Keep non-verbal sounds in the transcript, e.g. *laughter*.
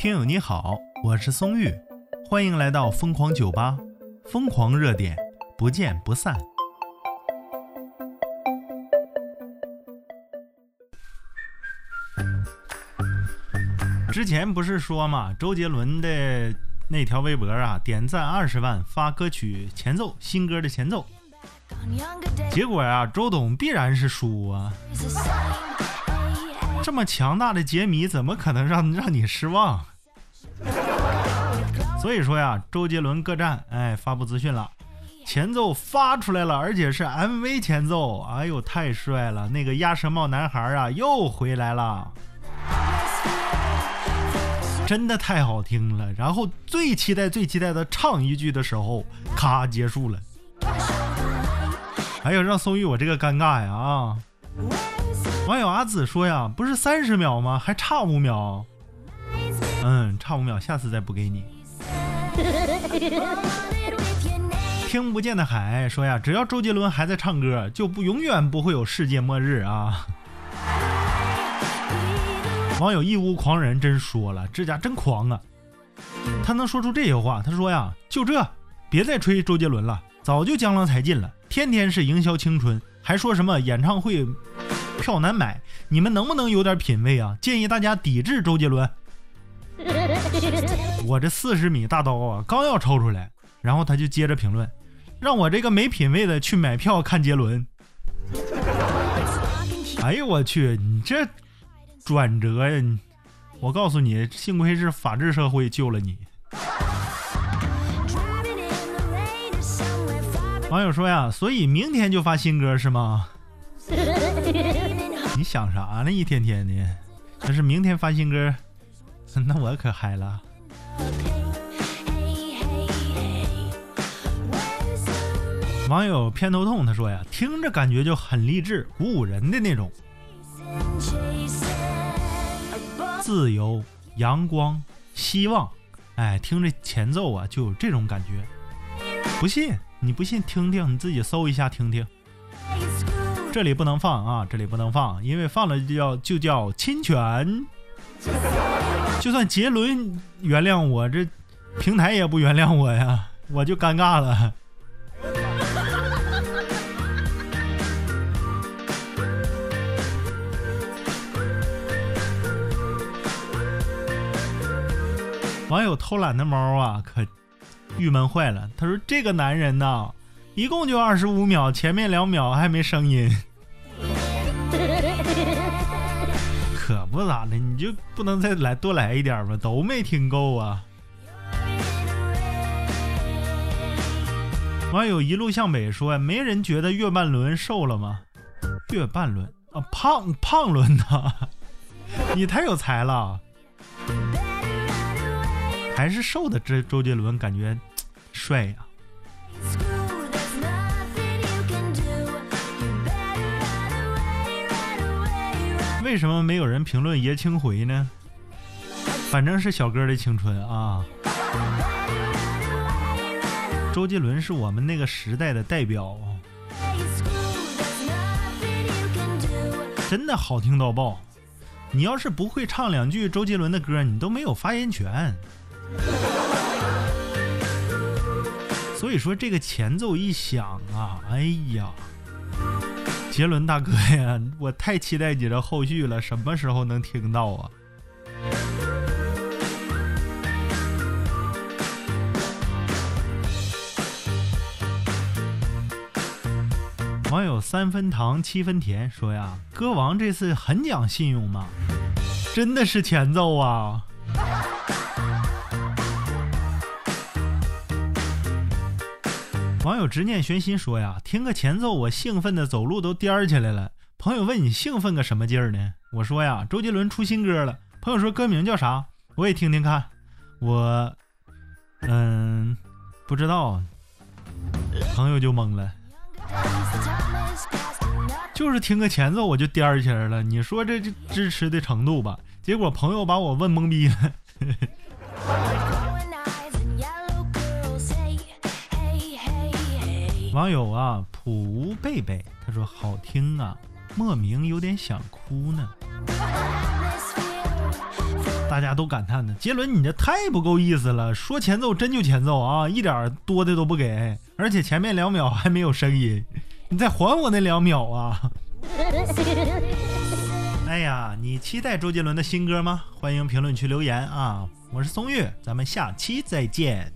听友你好，我是松玉，欢迎来到疯狂酒吧，疯狂热点，不见不散。之前不是说嘛，周杰伦的那条微博啊，点赞二十万，发歌曲前奏，新歌的前奏。结果呀，周董必然是输啊！这么强大的杰迷，怎么可能让 *laughs* 让你失望？所以说呀，周杰伦各站哎发布资讯了，前奏发出来了，而且是 MV 前奏，哎呦太帅了！那个鸭舌帽男孩啊又回来了，真的太好听了。然后最期待、最期待的唱一句的时候，咔结束了。哎呦，让宋玉我这个尴尬呀啊！网友阿紫说呀，不是三十秒吗？还差五秒。嗯，差五秒，下次再补给你。听不见的海说呀，只要周杰伦还在唱歌，就不永远不会有世界末日啊。网友义乌狂人真说了，这家真狂啊！他能说出这些话，他说呀，就这，别再吹周杰伦了，早就江郎才尽了。天天是营销青春，还说什么演唱会票难买？你们能不能有点品位啊？建议大家抵制周杰伦。*laughs* 我这四十米大刀啊，刚要抽出来，然后他就接着评论，让我这个没品位的去买票看杰伦。*laughs* 哎呦我去，你这转折呀！我告诉你，幸亏是法治社会救了你。网友说呀，所以明天就发新歌是吗？*laughs* 你想啥呢？一天天的，要是明天发新歌，*laughs* 那我可嗨了。网友偏头痛他说呀，听着感觉就很励志、鼓舞人的那种，自由、阳光、希望，哎，听着前奏啊，就有这种感觉。不信？你不信？听听，你自己搜一下听听。这里不能放啊，这里不能放，因为放了就叫就叫侵权。就算杰伦原谅我，这平台也不原谅我呀，我就尴尬了。网友偷懒的猫啊，可。郁闷坏了，他说：“这个男人呐，一共就二十五秒，前面两秒还没声音，*laughs* 可不咋的，你就不能再来多来一点吗？都没听够啊！”网友一路向北说：“没人觉得月半轮瘦了吗？月半轮啊，胖胖轮呐，*laughs* 你太有才了。”还是瘦的，这周杰伦感觉帅呀。为什么没有人评论爷青回呢？反正是小哥的青春啊。周杰伦是我们那个时代的代表，真的好听到爆。你要是不会唱两句周杰伦的歌，你都没有发言权。所以说这个前奏一响啊，哎呀，*laughs* 杰伦大哥呀，我太期待你的后续了，什么时候能听到啊？网友三分糖七分甜说呀，歌王这次很讲信用吗？真的是前奏啊！网友执念玄心说呀，听个前奏，我兴奋的走路都颠起来了。朋友问你兴奋个什么劲儿呢？我说呀，周杰伦出新歌了。朋友说歌名叫啥？我也听听看。我，嗯，不知道。朋友就懵了，就是听个前奏我就颠起来了。你说这这支持的程度吧？结果朋友把我问懵逼了。网友啊，普无贝贝，他说好听啊，莫名有点想哭呢。*laughs* 大家都感叹呢，杰伦你这太不够意思了，说前奏真就前奏啊，一点多的都不给，而且前面两秒还没有声音，你再还我那两秒啊！*laughs* 哎呀，你期待周杰伦的新歌吗？欢迎评论区留言啊！我是松月，咱们下期再见。